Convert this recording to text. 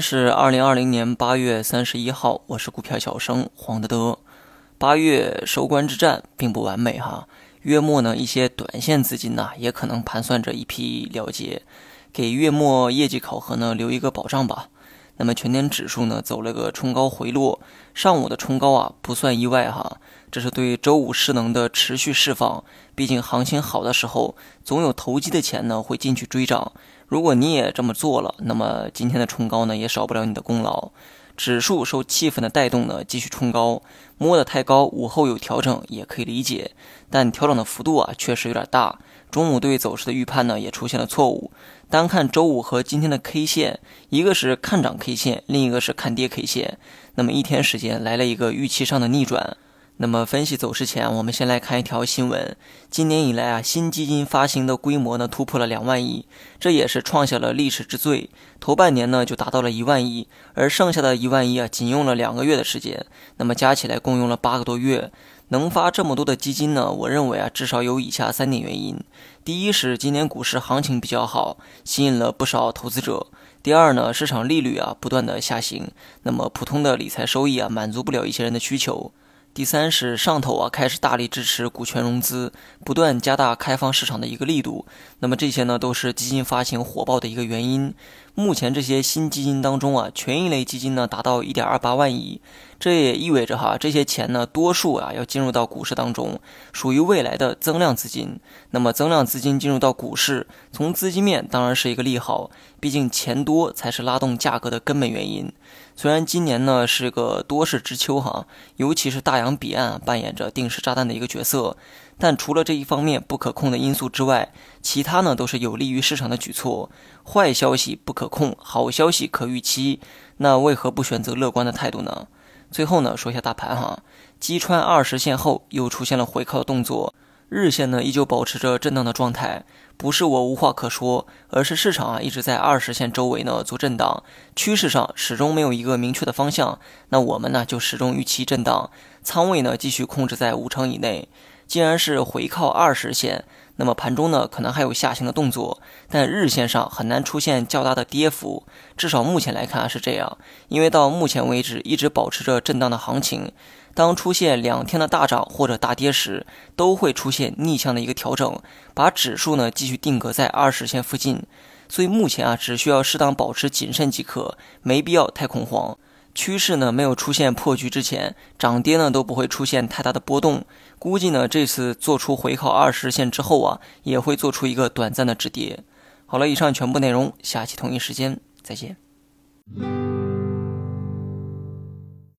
是二零二零年八月三十一号，我是股票小生黄德德。八月收官之战并不完美哈，月末呢一些短线资金呢也可能盘算着一批了结，给月末业绩考核呢留一个保障吧。那么全天指数呢走了个冲高回落，上午的冲高啊不算意外哈，这是对周五势能的持续释放。毕竟行情好的时候，总有投机的钱呢会进去追涨。如果你也这么做了，那么今天的冲高呢也少不了你的功劳。指数受气氛的带动呢继续冲高，摸得太高，午后有调整也可以理解，但调整的幅度啊确实有点大。中午对走势的预判呢也出现了错误。单看周五和今天的 K 线，一个是看涨 K 线，另一个是看跌 K 线。那么一天时间来了一个预期上的逆转。那么分析走势前，我们先来看一条新闻。今年以来啊，新基金发行的规模呢突破了两万亿，这也是创下了历史之最。头半年呢就达到了一万亿，而剩下的一万亿啊，仅用了两个月的时间。那么加起来共用了八个多月。能发这么多的基金呢？我认为啊，至少有以下三点原因：第一是今年股市行情比较好，吸引了不少投资者；第二呢，市场利率啊不断的下行，那么普通的理财收益啊满足不了一些人的需求；第三是上头啊开始大力支持股权融资，不断加大开放市场的一个力度。那么这些呢，都是基金发行火爆的一个原因。目前这些新基金当中啊，权益类基金呢达到一点二八万亿。这也意味着哈，这些钱呢，多数啊要进入到股市当中，属于未来的增量资金。那么增量资金进入到股市，从资金面当然是一个利好，毕竟钱多才是拉动价格的根本原因。虽然今年呢是个多事之秋哈，尤其是大洋彼岸扮演着定时炸弹的一个角色，但除了这一方面不可控的因素之外，其他呢都是有利于市场的举措。坏消息不可控，好消息可预期，那为何不选择乐观的态度呢？最后呢，说一下大盘哈，击穿二十线后又出现了回靠动作，日线呢依旧保持着震荡的状态，不是我无话可说，而是市场啊一直在二十线周围呢做震荡，趋势上始终没有一个明确的方向，那我们呢就始终预期震荡，仓位呢继续控制在五成以内，既然是回靠二十线。那么盘中呢，可能还有下行的动作，但日线上很难出现较大的跌幅，至少目前来看是这样。因为到目前为止一直保持着震荡的行情，当出现两天的大涨或者大跌时，都会出现逆向的一个调整，把指数呢继续定格在二十线附近。所以目前啊，只需要适当保持谨慎即可，没必要太恐慌。趋势呢没有出现破局之前，涨跌呢都不会出现太大的波动。估计呢这次做出回靠二十线之后啊，也会做出一个短暂的止跌。好了，以上全部内容，下期同一时间再见。